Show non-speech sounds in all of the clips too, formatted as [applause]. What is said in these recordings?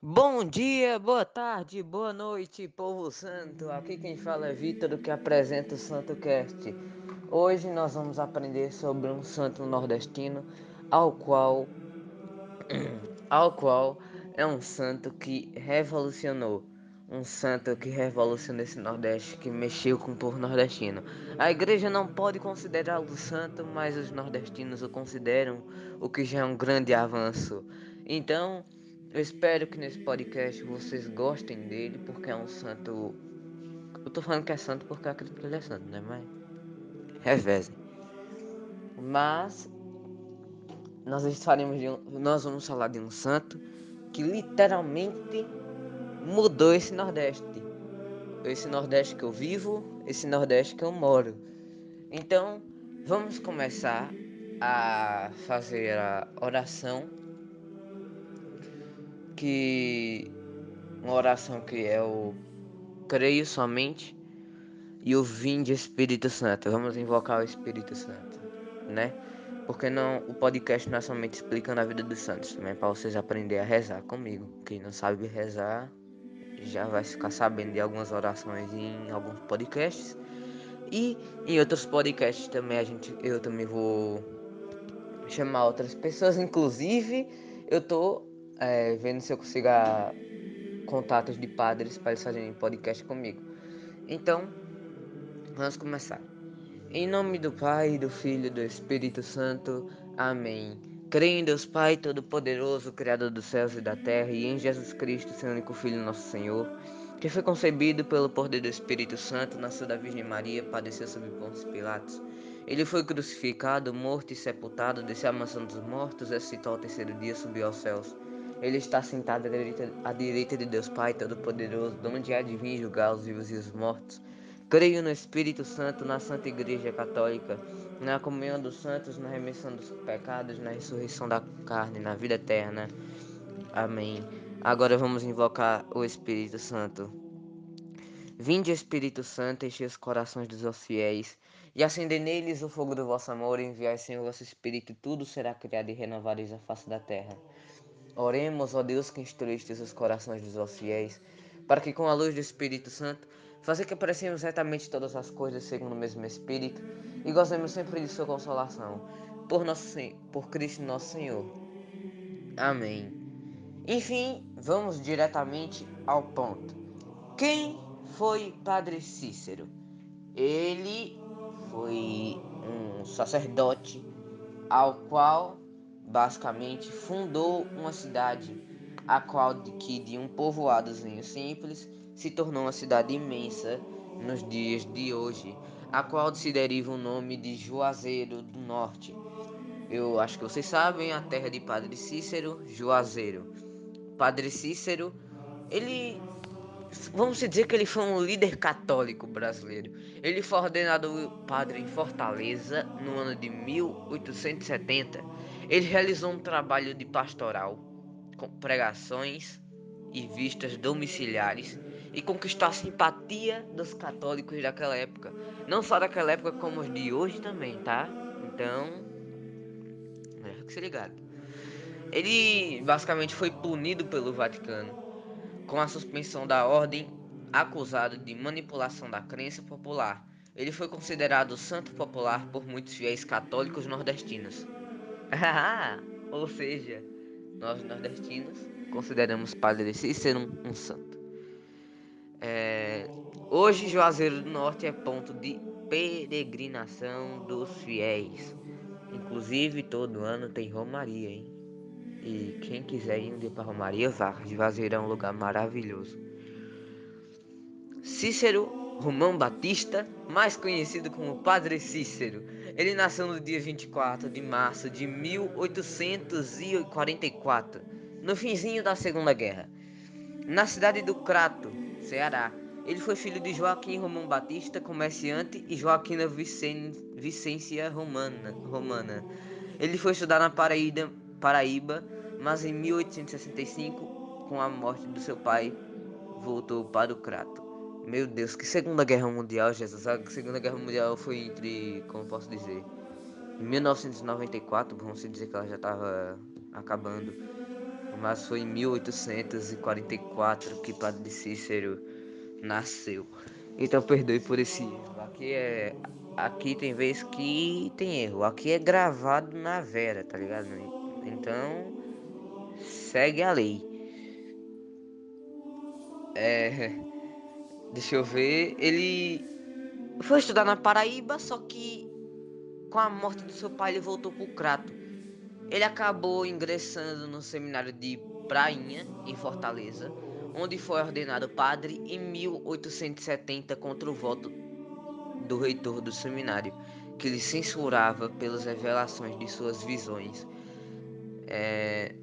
Bom dia, boa tarde, boa noite, povo santo. Aqui quem fala é Vitor, que apresenta o Santo Cast. Hoje nós vamos aprender sobre um santo nordestino, ao qual [clears throat] ao qual é um santo que revolucionou, um santo que revolucionou esse Nordeste, que mexeu com o povo nordestino. A igreja não pode considerá-lo santo, mas os nordestinos o consideram, o que já é um grande avanço. Então, eu espero que nesse podcast vocês gostem dele, porque é um santo. Eu tô falando que é santo porque eu acredito que ele é santo, né? Mas. Revezem. Mas. Nós faremos de um... Nós vamos falar de um santo que literalmente mudou esse Nordeste. Esse Nordeste que eu vivo, esse Nordeste que eu moro. Então, vamos começar a fazer a oração que uma oração que é o creio somente e o vinde Espírito Santo. Vamos invocar o Espírito Santo, né? Porque não o podcast não é somente explicando a vida dos santos, também para vocês aprenderem a rezar comigo. Quem não sabe rezar já vai ficar sabendo de algumas orações em alguns podcasts. E em outros podcasts também a gente eu também vou chamar outras pessoas, inclusive eu tô é, vendo se eu consigo contatos de padres para eles fazerem podcast comigo. Então, vamos começar. Em nome do Pai, do Filho e do Espírito Santo. Amém. Creio em Deus Pai Todo-Poderoso, Criador dos céus e da terra, e em Jesus Cristo, seu único Filho, nosso Senhor, que foi concebido pelo poder do Espírito Santo, nasceu da Virgem Maria, padeceu sob Pôncio Pilatos. Ele foi crucificado, morto e sepultado, desceu à mansão dos mortos, ressuscitou ao terceiro dia, subiu aos céus ele está sentado à direita, à direita de Deus Pai Todo-Poderoso, há de vir julgar os vivos e os mortos. Creio no Espírito Santo, na Santa Igreja Católica, na comunhão dos santos, na remissão dos pecados, na ressurreição da carne, na vida eterna. Amém. Agora vamos invocar o Espírito Santo. Vinde, Espírito Santo, enche os corações dos vossos fiéis e acende neles o fogo do vosso amor. Enviai, Senhor, o vosso Espírito, e tudo será criado e renovareis a face da terra. Oremos, ó Deus, que instruíste os corações dos vossos fiéis, para que com a luz do Espírito Santo faça que apreciemos retamente todas as coisas segundo o mesmo Espírito e gozemos sempre de sua consolação. Por, nosso, por Cristo nosso Senhor. Amém. Enfim, vamos diretamente ao ponto. Quem foi Padre Cícero? Ele foi um sacerdote ao qual basicamente fundou uma cidade, a qual de que de um povoadozinho simples se tornou uma cidade imensa nos dias de hoje, a qual se deriva o nome de Juazeiro do Norte. Eu acho que vocês sabem, a terra de Padre Cícero, Juazeiro. Padre Cícero, ele vamos dizer que ele foi um líder católico brasileiro. Ele foi ordenado padre em Fortaleza no ano de 1870 ele realizou um trabalho de pastoral, com pregações e vistas domiciliares e conquistou a simpatia dos católicos daquela época. Não só daquela época, como os de hoje também, tá? Então, é que se ligado. Ele basicamente foi punido pelo Vaticano com a suspensão da ordem, acusado de manipulação da crença popular. Ele foi considerado santo popular por muitos fiéis católicos nordestinos. [laughs] Ou seja, nós nordestinos consideramos Padre Cícero um, um santo. É, hoje, Juazeiro do Norte é ponto de peregrinação dos fiéis. Inclusive, todo ano tem Romaria, hein? E quem quiser ir para Romaria, vá. Juazeiro é um lugar maravilhoso. Cícero Romão Batista, mais conhecido como Padre Cícero. Ele nasceu no dia 24 de março de 1844, no finzinho da Segunda Guerra, na cidade do Crato, Ceará. Ele foi filho de Joaquim Romão Batista, comerciante, e Joaquina Vicen... Vicência Romana, Romana. Ele foi estudar na Paraíba, Paraíba, mas em 1865, com a morte do seu pai, voltou para o Crato. Meu Deus, que Segunda Guerra Mundial, Jesus. A Segunda Guerra Mundial foi entre, como posso dizer, em 1994, vamos dizer que ela já estava acabando. mas foi em 1844 que Padre Cícero nasceu. Então perdoe por esse erro. Aqui é. Aqui tem vez que tem erro. Aqui é gravado na vera, tá ligado? Então segue a lei. É. Deixa eu ver. Ele foi estudar na Paraíba, só que com a morte do seu pai ele voltou pro Crato. Ele acabou ingressando no seminário de Prainha, em Fortaleza, onde foi ordenado padre em 1870 contra o voto do reitor do seminário, que lhe censurava pelas revelações de suas visões. É...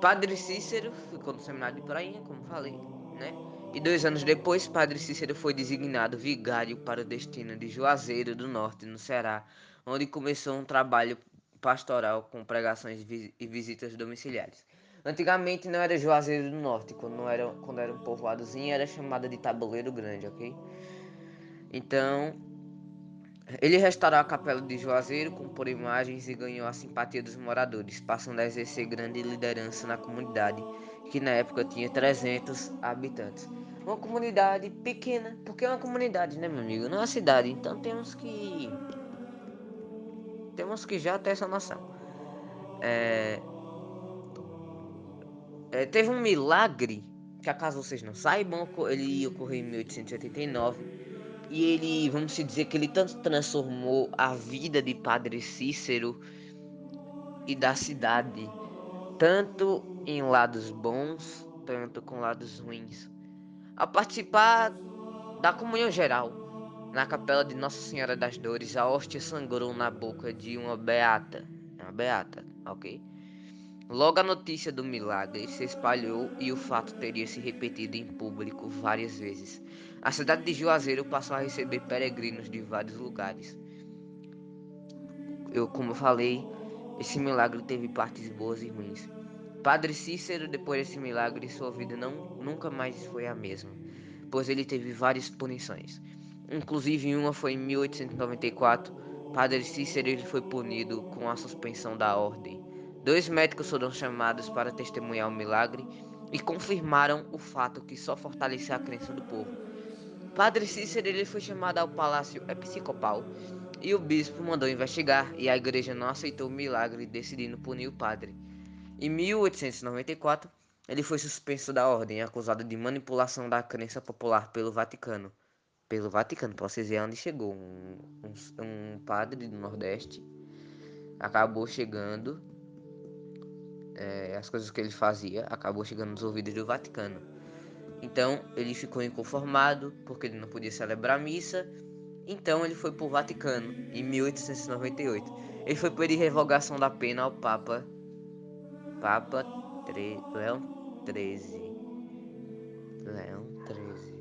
Padre Cícero ficou no seminário de Prainha, como falei, né? E dois anos depois, Padre Cícero foi designado vigário para o destino de Juazeiro do Norte, no Ceará, onde começou um trabalho pastoral com pregações e visitas domiciliares. Antigamente não era Juazeiro do Norte, quando, não era, quando era um povoadozinho era chamada de Tabuleiro Grande, ok? Então, ele restaurou a capela de Juazeiro, compor imagens e ganhou a simpatia dos moradores, passando a exercer grande liderança na comunidade, que na época tinha 300 habitantes. Uma comunidade pequena, porque é uma comunidade, né, meu amigo? Não é uma cidade, então temos que temos que já ter essa noção. É, é, teve um milagre, que acaso vocês não saibam, ele ocorreu em 1889. E ele, vamos dizer que ele tanto transformou a vida de Padre Cícero e da cidade, tanto em lados bons, tanto com lados ruins. A participar da comunhão geral, na capela de Nossa Senhora das Dores, a hóstia sangrou na boca de uma beata. Uma beata, ok? Logo a notícia do milagre se espalhou e o fato teria se repetido em público várias vezes. A cidade de Juazeiro passou a receber peregrinos de vários lugares. Eu, como falei, esse milagre teve partes boas e ruins. Padre Cícero, depois desse milagre, sua vida não, nunca mais foi a mesma, pois ele teve várias punições. Inclusive, uma foi em 1894. Padre Cícero ele foi punido com a suspensão da ordem. Dois médicos foram chamados para testemunhar o milagre e confirmaram o fato que só fortaleceu a crença do povo. Padre Cícero ele foi chamado ao palácio episcopal e o bispo mandou investigar e a igreja não aceitou o milagre, decidindo punir o padre. Em 1894, ele foi suspenso da ordem, acusado de manipulação da crença popular pelo Vaticano. Pelo Vaticano, vocês verem onde chegou. Um, um, um padre do Nordeste acabou chegando é, as coisas que ele fazia acabou chegando nos ouvidos do Vaticano. Então ele ficou inconformado porque ele não podia celebrar a missa. Então ele foi para o Vaticano em 1898. Ele foi pedir revogação da pena ao Papa Papa Tre... Leão 13. Leão 13.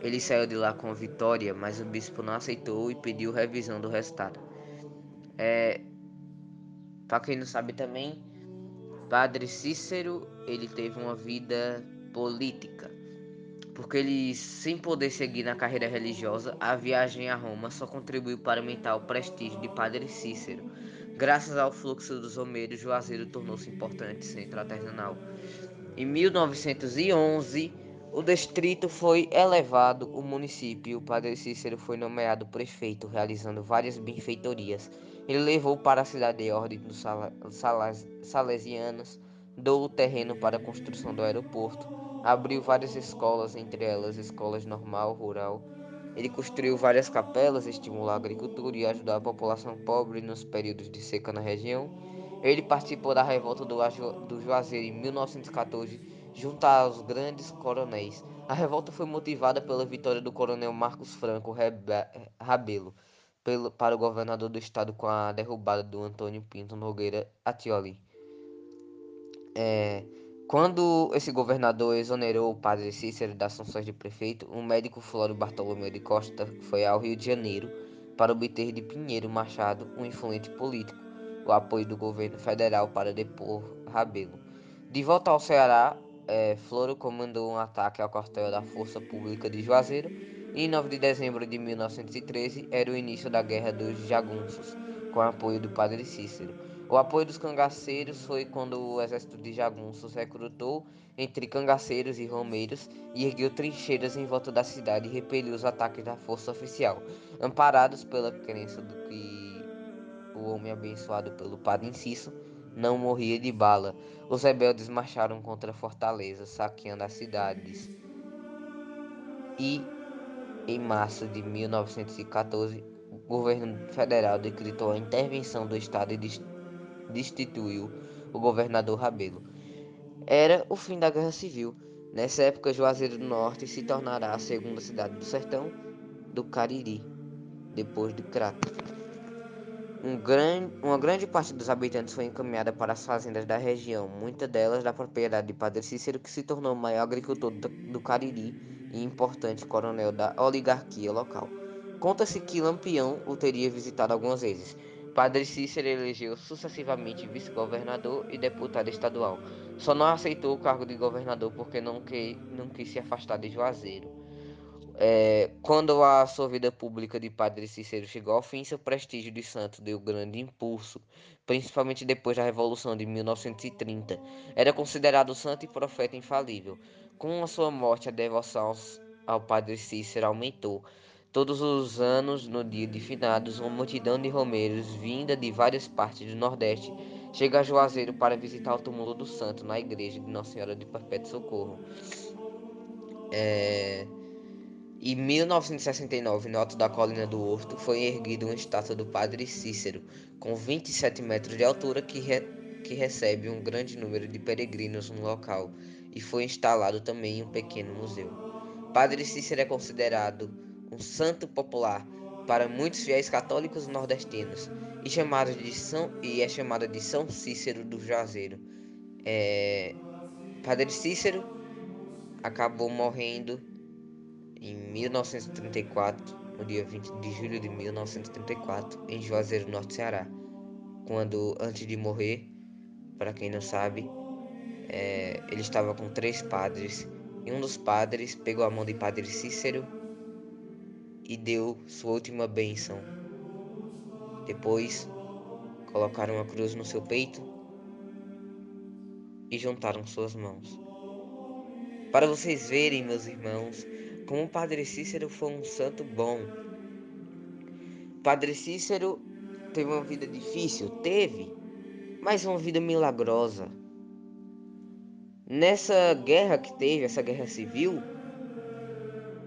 Ele saiu de lá com vitória, mas o bispo não aceitou e pediu revisão do resultado. É, para quem não sabe também, Padre Cícero, ele teve uma vida política. Porque ele, sem poder seguir na carreira religiosa, a viagem a Roma só contribuiu para aumentar o prestígio de Padre Cícero. Graças ao fluxo dos Homeiros, Juazeiro tornou-se importante centro artesanal. Em 1911, o distrito foi elevado o município o Padre Cícero foi nomeado prefeito, realizando várias benfeitorias. Ele levou para a cidade de ordem dos Salesianos, dou o terreno para a construção do aeroporto, abriu várias escolas, entre elas escolas normal, rural. Ele construiu várias capelas, estimulou a agricultura e ajudou a população pobre nos períodos de seca na região. Ele participou da revolta do, do Juazeiro em 1914, junto aos grandes coronéis. A revolta foi motivada pela vitória do coronel Marcos Franco Rabelo pelo, para o governador do estado com a derrubada do Antônio Pinto Nogueira Atioli. É, quando esse governador exonerou o padre Cícero das funções de prefeito, o médico Flório Bartolomeu de Costa foi ao Rio de Janeiro para obter de Pinheiro Machado, um influente político, o apoio do governo federal para depor Rabelo. De volta ao Ceará, é, Floro comandou um ataque ao quartel da Força Pública de Juazeiro em 9 de dezembro de 1913 era o início da Guerra dos Jagunços, com apoio do padre Cícero. O apoio dos cangaceiros foi quando o exército de jagunços recrutou entre cangaceiros e romeiros e ergueu trincheiras em volta da cidade e repeliu os ataques da força oficial. Amparados pela crença do que o homem abençoado pelo padre Inciso não morria de bala, os rebeldes marcharam contra a fortaleza, saqueando as cidades. E, em março de 1914, o governo federal decretou a intervenção do Estado e destituiu o governador Rabelo. Era o fim da Guerra Civil. Nessa época, Juazeiro do Norte se tornará a segunda cidade do sertão do Cariri, depois de Crato. Um uma grande parte dos habitantes foi encaminhada para as fazendas da região, muitas delas da propriedade de Padre Cícero, que se tornou o maior agricultor do Cariri e importante coronel da oligarquia local. Conta-se que Lampião o teria visitado algumas vezes. Padre Cícero elegeu sucessivamente vice-governador e deputado estadual. Só não aceitou o cargo de governador porque não, que, não quis se afastar de Juazeiro. É, quando a sua vida pública de Padre Cícero chegou ao fim, seu prestígio de santo deu grande impulso, principalmente depois da Revolução de 1930. Era considerado santo e profeta infalível. Com a sua morte, a devoção ao Padre Cícero aumentou. Todos os anos, no dia de finados, uma multidão de romeiros, vinda de várias partes do Nordeste, chega a Juazeiro para visitar o túmulo do santo na igreja de Nossa Senhora de Perpétuo Socorro. É... Em 1969, no alto da colina do Horto, foi erguida uma estátua do Padre Cícero, com 27 metros de altura, que, re... que recebe um grande número de peregrinos no local, e foi instalado também um pequeno museu. Padre Cícero é considerado um santo popular para muitos fiéis católicos nordestinos e, chamado de São, e é chamado de São Cícero do Juazeiro. É, Padre Cícero acabou morrendo em 1934, no dia 20 de julho de 1934, em Juazeiro, Norte Ceará, quando, antes de morrer, para quem não sabe, é, ele estava com três padres e um dos padres pegou a mão de Padre Cícero e deu sua última bênção. Depois, colocaram a cruz no seu peito e juntaram suas mãos. Para vocês verem, meus irmãos, como o Padre Cícero foi um santo bom. Padre Cícero teve uma vida difícil? Teve, mas uma vida milagrosa. Nessa guerra que teve, essa guerra civil,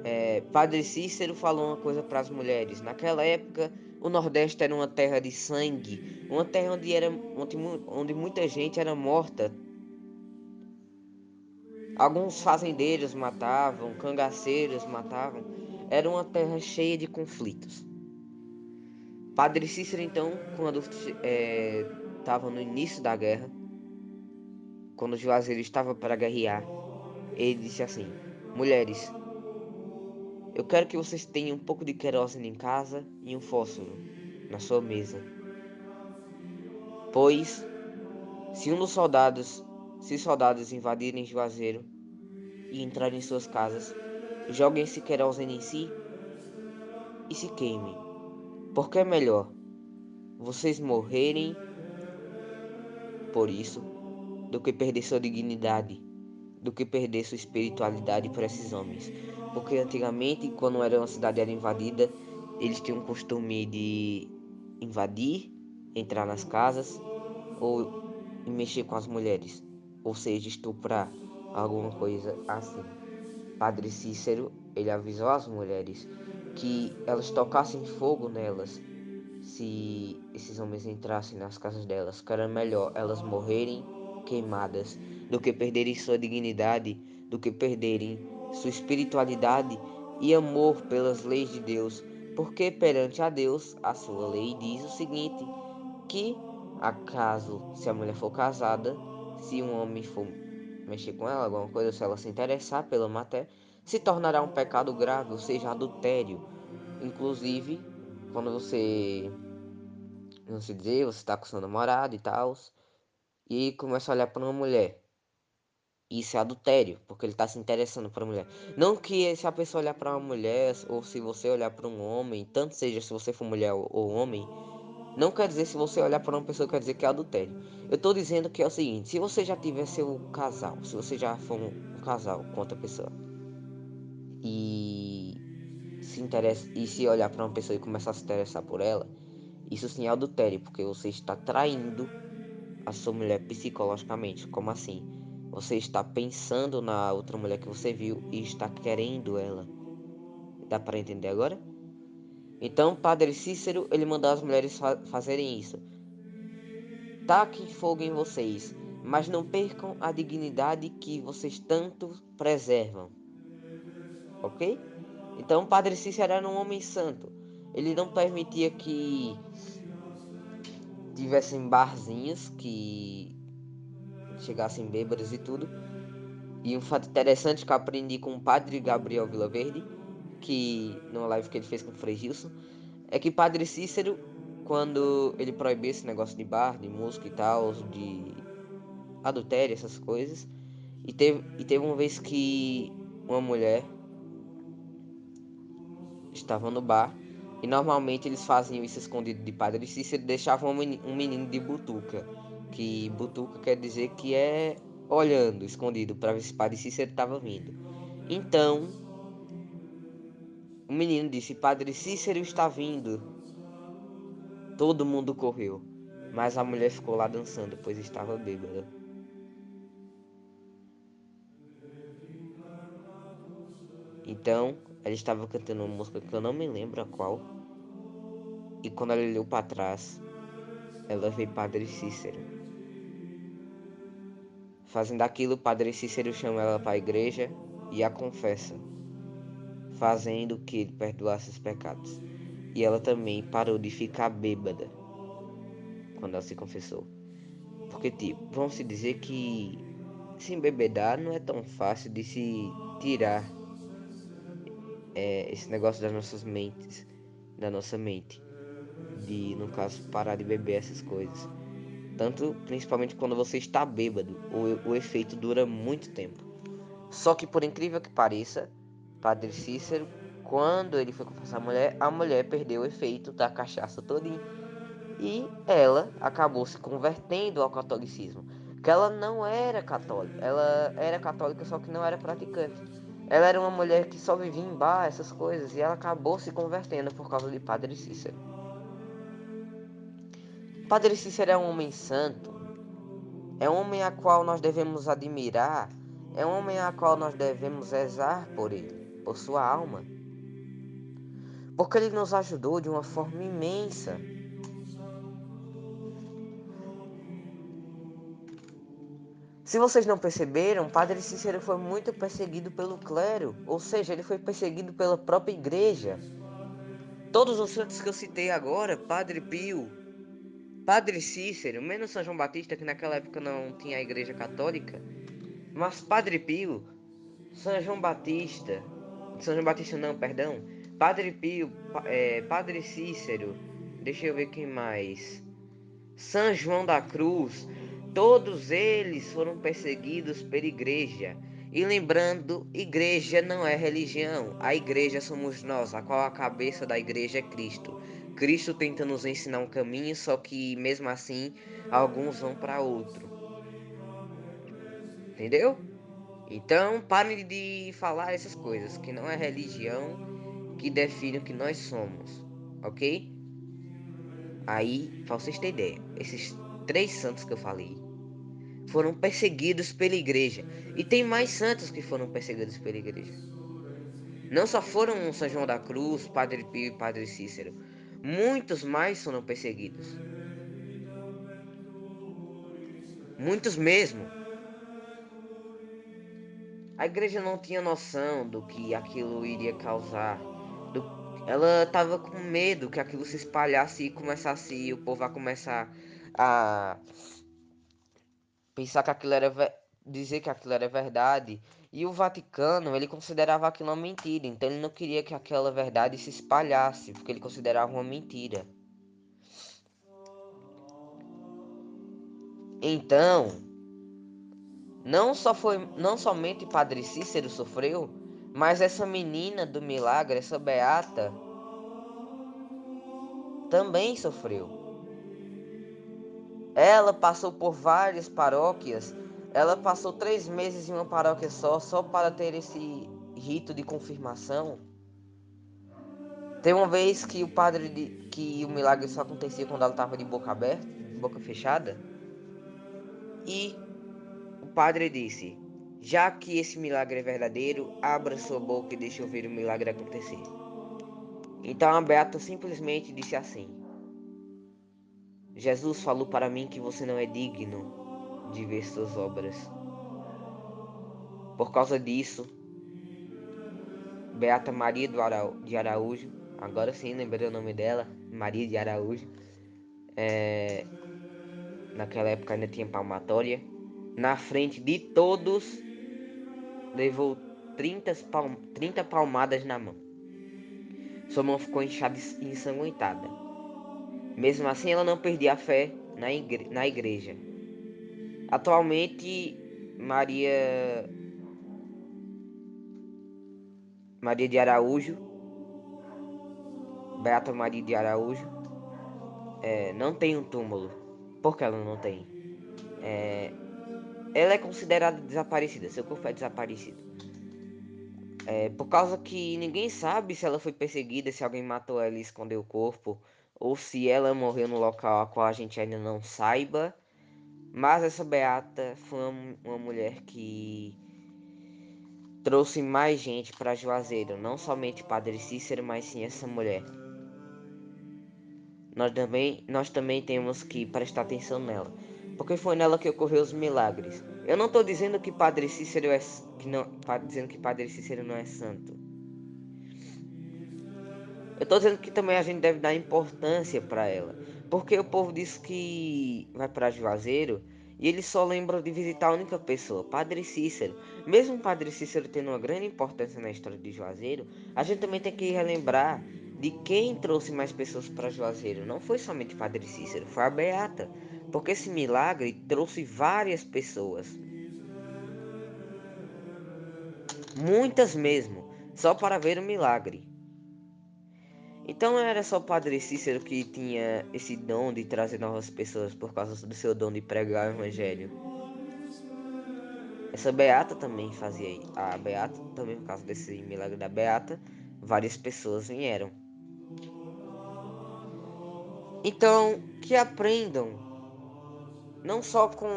é, Padre Cícero falou uma coisa para as mulheres. Naquela época, o Nordeste era uma terra de sangue, uma terra onde, era, onde, onde muita gente era morta. Alguns fazendeiros matavam, cangaceiros matavam. Era uma terra cheia de conflitos. Padre Cícero, então, quando estava é, no início da guerra, quando Juazeiro estava para guerrear, ele disse assim: Mulheres, eu quero que vocês tenham um pouco de querosene em casa e um fósforo na sua mesa. Pois, se um dos soldados, se os soldados invadirem Juazeiro e entrarem em suas casas, joguem esse querosene em si e se queimem. Porque é melhor vocês morrerem por isso do que perder sua dignidade, do que perder sua espiritualidade por esses homens. Porque antigamente, quando era uma cidade era invadida, eles tinham o costume de invadir, entrar nas casas ou mexer com as mulheres, ou seja, estuprar, alguma coisa assim. Padre Cícero, ele avisou as mulheres que elas tocassem fogo nelas se esses homens entrassem nas casas delas, que era melhor elas morrerem queimadas do que perderem sua dignidade, do que perderem sua espiritualidade e amor pelas leis de Deus, porque perante a Deus a sua lei diz o seguinte: que acaso se a mulher for casada, se um homem for mexer com ela, alguma coisa, se ela se interessar pela matéria, se tornará um pecado grave, ou seja, adultério. Inclusive, quando você não se dizer, você está com seu namorado e tal, e começa a olhar para uma mulher. Isso é adultério, porque ele está se interessando por mulher. Não que se a pessoa olhar para uma mulher, ou se você olhar para um homem, tanto seja se você for mulher ou homem, Não quer dizer se você olhar para uma pessoa quer dizer que é adultério. Eu estou dizendo que é o seguinte: se você já tiver seu casal, se você já for um, um casal com outra pessoa e se interessa e se olhar para uma pessoa e começar a se interessar por ela, isso sim é adultério, porque você está traindo a sua mulher psicologicamente. Como assim? Você está pensando na outra mulher que você viu e está querendo ela. Dá para entender agora? Então, Padre Cícero, ele mandou as mulheres fa fazerem isso. Taquem fogo em vocês, mas não percam a dignidade que vocês tanto preservam. Ok? Então, Padre Cícero era um homem santo. Ele não permitia que tivessem barzinhos que chegassem bêbados e tudo. E um fato interessante que eu aprendi com o padre Gabriel Vilaverde, que numa live que ele fez com o Frei Gilson, é que Padre Cícero, quando ele proibiu esse negócio de bar, de música e tal, de adultério, essas coisas, e teve, e teve uma vez que uma mulher estava no bar e normalmente eles faziam isso escondido de Padre Cícero deixavam um menino de butuca. Que butuca quer dizer que é olhando, escondido, para ver se Padre Cícero estava vindo. Então, o menino disse: Padre Cícero está vindo. Todo mundo correu, mas a mulher ficou lá dançando, pois estava bêbada. Então, ela estava cantando uma música que eu não me lembro a qual. E quando ela olhou para trás, ela vê Padre Cícero. Fazendo aquilo, Padre Cícero chama ela para a igreja e a confessa, fazendo que ele perdoasse os pecados. E ela também parou de ficar bêbada quando ela se confessou. Porque, tipo, vamos se dizer que se embebedar não é tão fácil de se tirar é, esse negócio das nossas mentes, da nossa mente, de no caso parar de beber essas coisas. Tanto, principalmente quando você está bêbado, o, o efeito dura muito tempo. Só que por incrível que pareça, Padre Cícero, quando ele foi confessar a mulher, a mulher perdeu o efeito da cachaça todinha e ela acabou se convertendo ao catolicismo. Que ela não era católica, ela era católica só que não era praticante. Ela era uma mulher que só vivia em bar, essas coisas, e ela acabou se convertendo por causa de Padre Cícero. Padre Cícero é um homem santo, é um homem a qual nós devemos admirar, é um homem a qual nós devemos rezar por ele, por sua alma. Porque ele nos ajudou de uma forma imensa. Se vocês não perceberam, Padre Cícero foi muito perseguido pelo clero, ou seja, ele foi perseguido pela própria igreja. Todos os santos que eu citei agora, Padre Pio, Padre Cícero, menos São João Batista, que naquela época não tinha a igreja católica, mas Padre Pio, São João Batista, São João Batista não, perdão, Padre Pio, é, Padre Cícero, deixa eu ver quem mais, São João da Cruz, Todos eles foram perseguidos pela igreja. E lembrando, igreja não é religião. A igreja somos nós, a qual a cabeça da igreja é Cristo. Cristo tenta nos ensinar um caminho, só que mesmo assim alguns vão para outro. Entendeu? Então, parem de falar essas coisas, que não é religião que define o que nós somos, ok? Aí, pra vocês terem ideia, esses três santos que eu falei foram perseguidos pela igreja. E tem mais santos que foram perseguidos pela igreja. Não só foram São João da Cruz, Padre Pio e Padre Cícero. Muitos mais foram perseguidos. Muitos mesmo. A igreja não tinha noção do que aquilo iria causar. Do... Ela estava com medo que aquilo se espalhasse e começasse e o povo a começar a pensar que aquilo era dizer que aquilo era verdade. E o Vaticano ele considerava aquilo uma mentira. Então ele não queria que aquela verdade se espalhasse porque ele considerava uma mentira. Então não só foi não somente Padre Cícero sofreu mas essa menina do milagre essa beata também sofreu. Ela passou por várias paróquias. Ela passou três meses em uma paróquia só, só para ter esse rito de confirmação. Tem uma vez que o padre de, que o milagre só acontecia quando ela estava de boca aberta, boca fechada. E o padre disse: Já que esse milagre é verdadeiro, abra sua boca e deixe eu ver o milagre acontecer. Então a beata simplesmente disse assim: Jesus falou para mim que você não é digno de ver suas obras. Por causa disso, Beata Maria de Araújo, agora sim lembrei o nome dela, Maria de Araújo, é, naquela época ainda tinha palmatória, na frente de todos, levou 30, palm 30 palmadas na mão. Sua mão ficou inchada e ensanguentada. Mesmo assim, ela não perdia a fé na, igre na igreja. Atualmente, Maria Maria de Araújo, Beata Maria de Araújo, é, não tem um túmulo. Por que ela não tem? É, ela é considerada desaparecida, seu corpo é desaparecido. É, por causa que ninguém sabe se ela foi perseguida, se alguém matou ela e escondeu o corpo ou se ela morreu no local a qual a gente ainda não saiba. Mas essa beata foi uma, uma mulher que trouxe mais gente para Juazeiro, não somente Padre Cícero, mas sim essa mulher. Nós também, nós também temos que prestar atenção nela, porque foi nela que ocorreu os milagres. Eu não estou dizendo que Padre Cícero é que não, dizendo que Padre Cícero não é santo. Eu tô dizendo que também a gente deve dar importância para ela. Porque o povo diz que vai para Juazeiro e eles só lembram de visitar a única pessoa, Padre Cícero. Mesmo Padre Cícero tendo uma grande importância na história de Juazeiro, a gente também tem que relembrar de quem trouxe mais pessoas para Juazeiro. Não foi somente Padre Cícero, foi a Beata. Porque esse milagre trouxe várias pessoas. Muitas mesmo, só para ver o milagre. Então era só o Padre Cícero que tinha esse dom de trazer novas pessoas por causa do seu dom de pregar o Evangelho. Essa Beata também fazia. A Beata, também por causa desse milagre da Beata, várias pessoas vieram. Então, que aprendam, não só com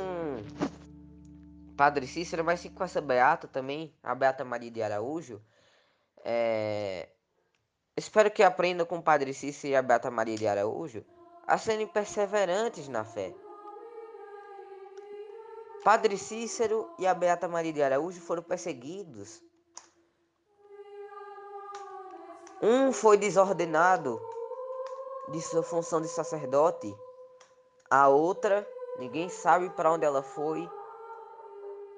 Padre Cícero, mas sim com essa Beata também, a Beata Maria de Araújo, é, Espero que aprendam com o Padre Cícero e a Beata Maria de Araújo a serem perseverantes na fé. Padre Cícero e a Beata Maria de Araújo foram perseguidos. Um foi desordenado de sua função de sacerdote. A outra, ninguém sabe para onde ela foi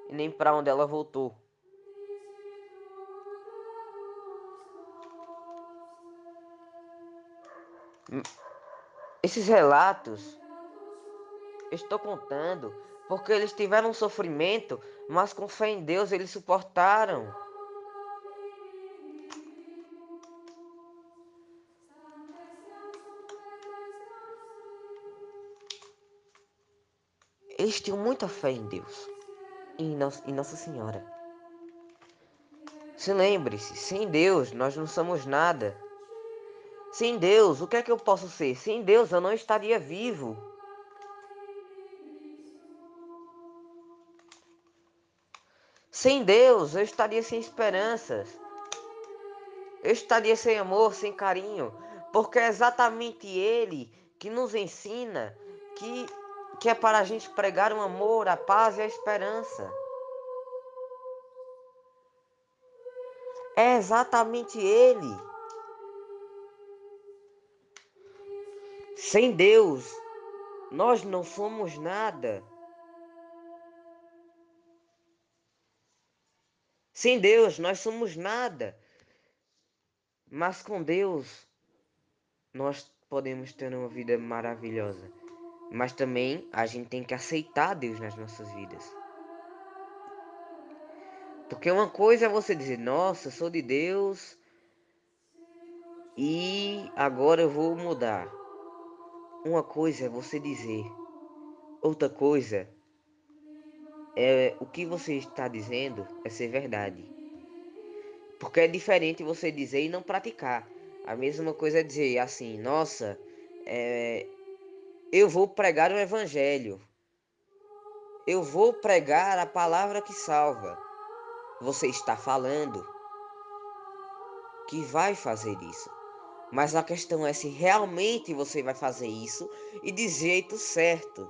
e nem para onde ela voltou. Esses relatos estou contando porque eles tiveram um sofrimento, mas com fé em Deus eles suportaram. Eles tinham muita fé em Deus e em Nossa Senhora. Se lembre-se, sem Deus nós não somos nada. Sem Deus, o que é que eu posso ser? Sem Deus, eu não estaria vivo. Sem Deus, eu estaria sem esperanças. Eu estaria sem amor, sem carinho. Porque é exatamente Ele que nos ensina que, que é para a gente pregar o amor, a paz e a esperança. É exatamente Ele. Sem Deus, nós não somos nada. Sem Deus, nós somos nada. Mas com Deus, nós podemos ter uma vida maravilhosa. Mas também a gente tem que aceitar Deus nas nossas vidas. Porque uma coisa é você dizer, nossa, sou de Deus e agora eu vou mudar. Uma coisa é você dizer: Outra coisa é o que você está dizendo é ser verdade. Porque é diferente você dizer e não praticar. A mesma coisa é dizer assim, nossa, é, eu vou pregar o evangelho. Eu vou pregar a palavra que salva. Você está falando que vai fazer isso. Mas a questão é se realmente você vai fazer isso e de jeito certo.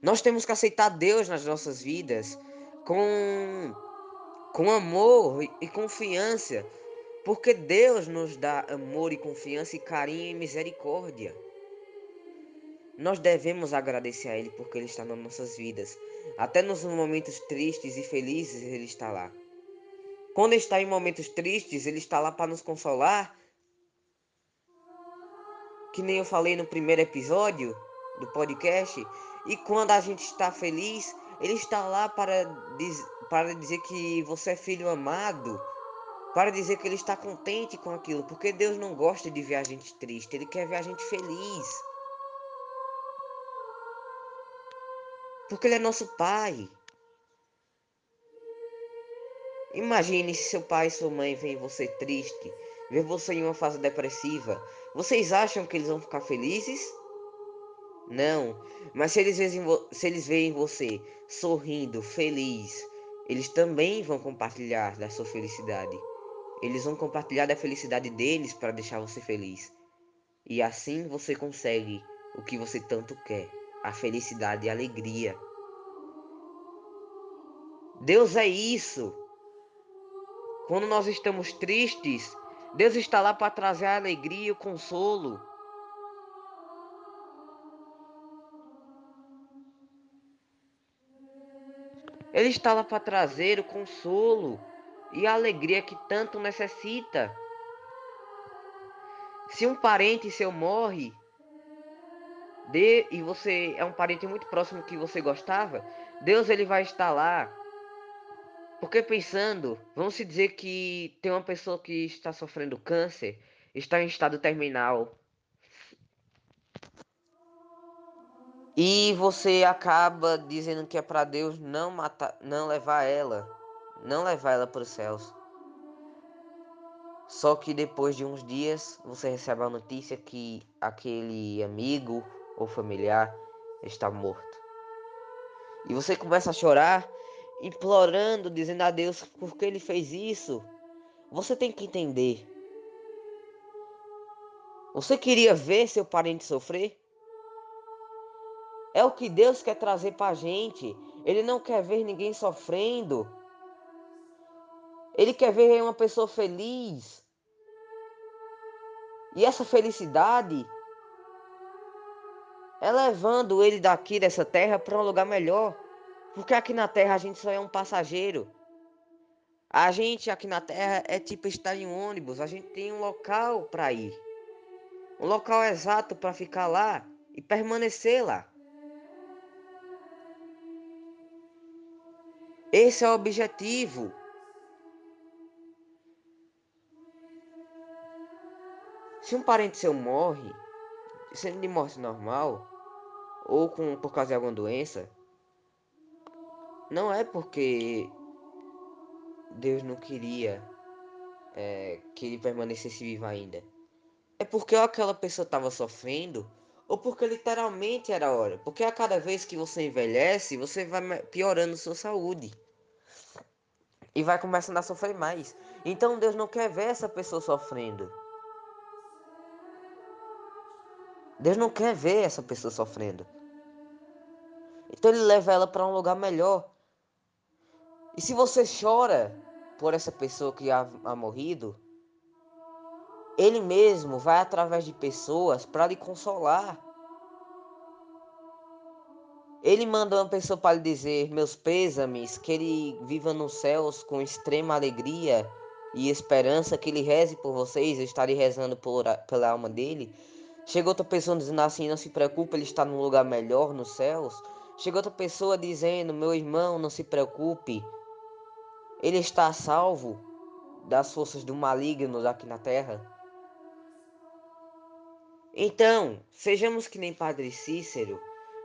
Nós temos que aceitar Deus nas nossas vidas com, com amor e confiança, porque Deus nos dá amor e confiança e carinho e misericórdia. Nós devemos agradecer a Ele porque Ele está nas nossas vidas. Até nos momentos tristes e felizes Ele está lá. Quando está em momentos tristes, Ele está lá para nos consolar. Que nem eu falei no primeiro episódio do podcast. E quando a gente está feliz, Ele está lá para, diz, para dizer que você é filho amado. Para dizer que Ele está contente com aquilo. Porque Deus não gosta de ver a gente triste. Ele quer ver a gente feliz. Porque Ele é nosso Pai. Imagine se seu pai e sua mãe veem você triste, ver você em uma fase depressiva. Vocês acham que eles vão ficar felizes? Não, mas se eles, veem, se eles veem você sorrindo, feliz, eles também vão compartilhar da sua felicidade. Eles vão compartilhar da felicidade deles para deixar você feliz. E assim você consegue o que você tanto quer: a felicidade e a alegria. Deus é isso. Quando nós estamos tristes, Deus está lá para trazer a alegria e o consolo. Ele está lá para trazer o consolo e a alegria que tanto necessita. Se um parente seu morre de, e você é um parente muito próximo que você gostava, Deus ele vai estar lá porque pensando, vamos se dizer que tem uma pessoa que está sofrendo câncer, está em estado terminal. E você acaba dizendo que é para Deus não matar, não levar ela, não levar ela para os céus. Só que depois de uns dias você recebe a notícia que aquele amigo ou familiar está morto. E você começa a chorar implorando, dizendo a Deus por que ele fez isso. Você tem que entender. Você queria ver seu parente sofrer? É o que Deus quer trazer para a gente. Ele não quer ver ninguém sofrendo. Ele quer ver uma pessoa feliz. E essa felicidade é levando ele daqui dessa terra para um lugar melhor. Porque aqui na Terra a gente só é um passageiro. A gente aqui na Terra é tipo estar em um ônibus. A gente tem um local para ir. Um local exato para ficar lá e permanecer lá. Esse é o objetivo. Se um parente seu morre, sendo de morte normal, ou com, por causa de alguma doença, não é porque Deus não queria é, que ele permanecesse vivo ainda. É porque aquela pessoa estava sofrendo ou porque literalmente era hora. Porque a cada vez que você envelhece, você vai piorando sua saúde. E vai começando a sofrer mais. Então Deus não quer ver essa pessoa sofrendo. Deus não quer ver essa pessoa sofrendo. Então ele leva ela para um lugar melhor. E se você chora por essa pessoa que ha, ha morrido, ele mesmo vai através de pessoas para lhe consolar. Ele manda uma pessoa para lhe dizer meus pêsames, que ele viva nos céus com extrema alegria e esperança, que ele reze por vocês, eu estarei rezando por, pela alma dele. Chega outra pessoa dizendo assim, não se preocupe, ele está num lugar melhor nos céus. Chega outra pessoa dizendo, meu irmão, não se preocupe, ele está salvo das forças do maligno aqui na terra. Então, sejamos que nem Padre Cícero,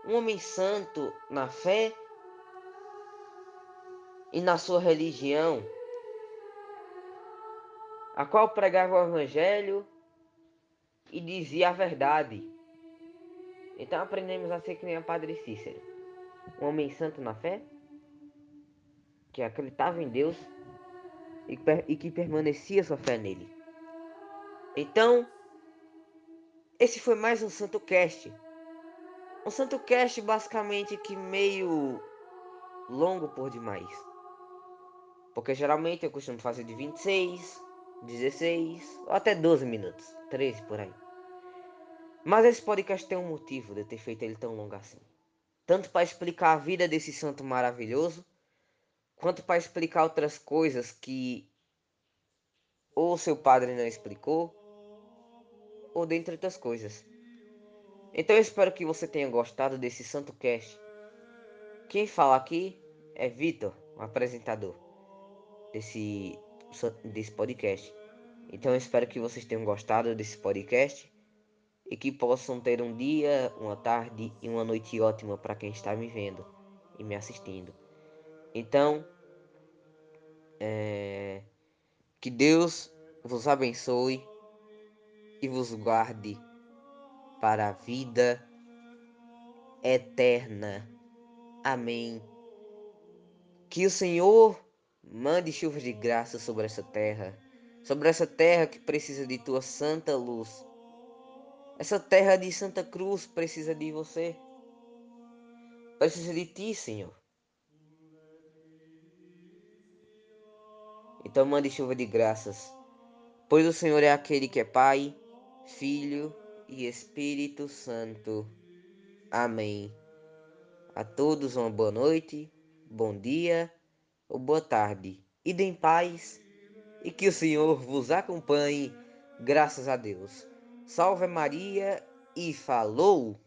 um homem santo na fé e na sua religião, a qual pregava o Evangelho e dizia a verdade. Então aprendemos a ser que nem Padre Cícero, um homem santo na fé, que acreditava em Deus e, que permanecia sua fé nele. Então, esse foi mais um Santo Cast. Um Santo Cast basicamente que meio longo por demais. Porque geralmente eu costumo fazer de 26, 16 ou até 12 minutos, 13 por aí. Mas esse podcast tem um motivo de eu ter feito ele tão longo assim. Tanto para explicar a vida desse santo maravilhoso, quanto para explicar outras coisas que ou seu padre não explicou, ou dentre outras coisas. Então eu espero que você tenha gostado desse Santo Cast. Quem fala aqui é Vitor, o apresentador desse, desse podcast. Então eu espero que vocês tenham gostado desse podcast e que possam ter um dia, uma tarde e uma noite ótima para quem está me vendo e me assistindo. Então, é, que Deus vos abençoe e vos guarde para a vida eterna. Amém. Que o Senhor mande chuvas de graça sobre essa terra, sobre essa terra que precisa de tua santa luz. Essa terra de Santa Cruz precisa de você. Precisa de ti, Senhor. Então mande chuva de graças, pois o Senhor é aquele que é Pai, Filho e Espírito Santo. Amém. A todos uma boa noite, bom dia ou boa tarde. Idem paz e que o Senhor vos acompanhe, graças a Deus. Salve Maria e falou!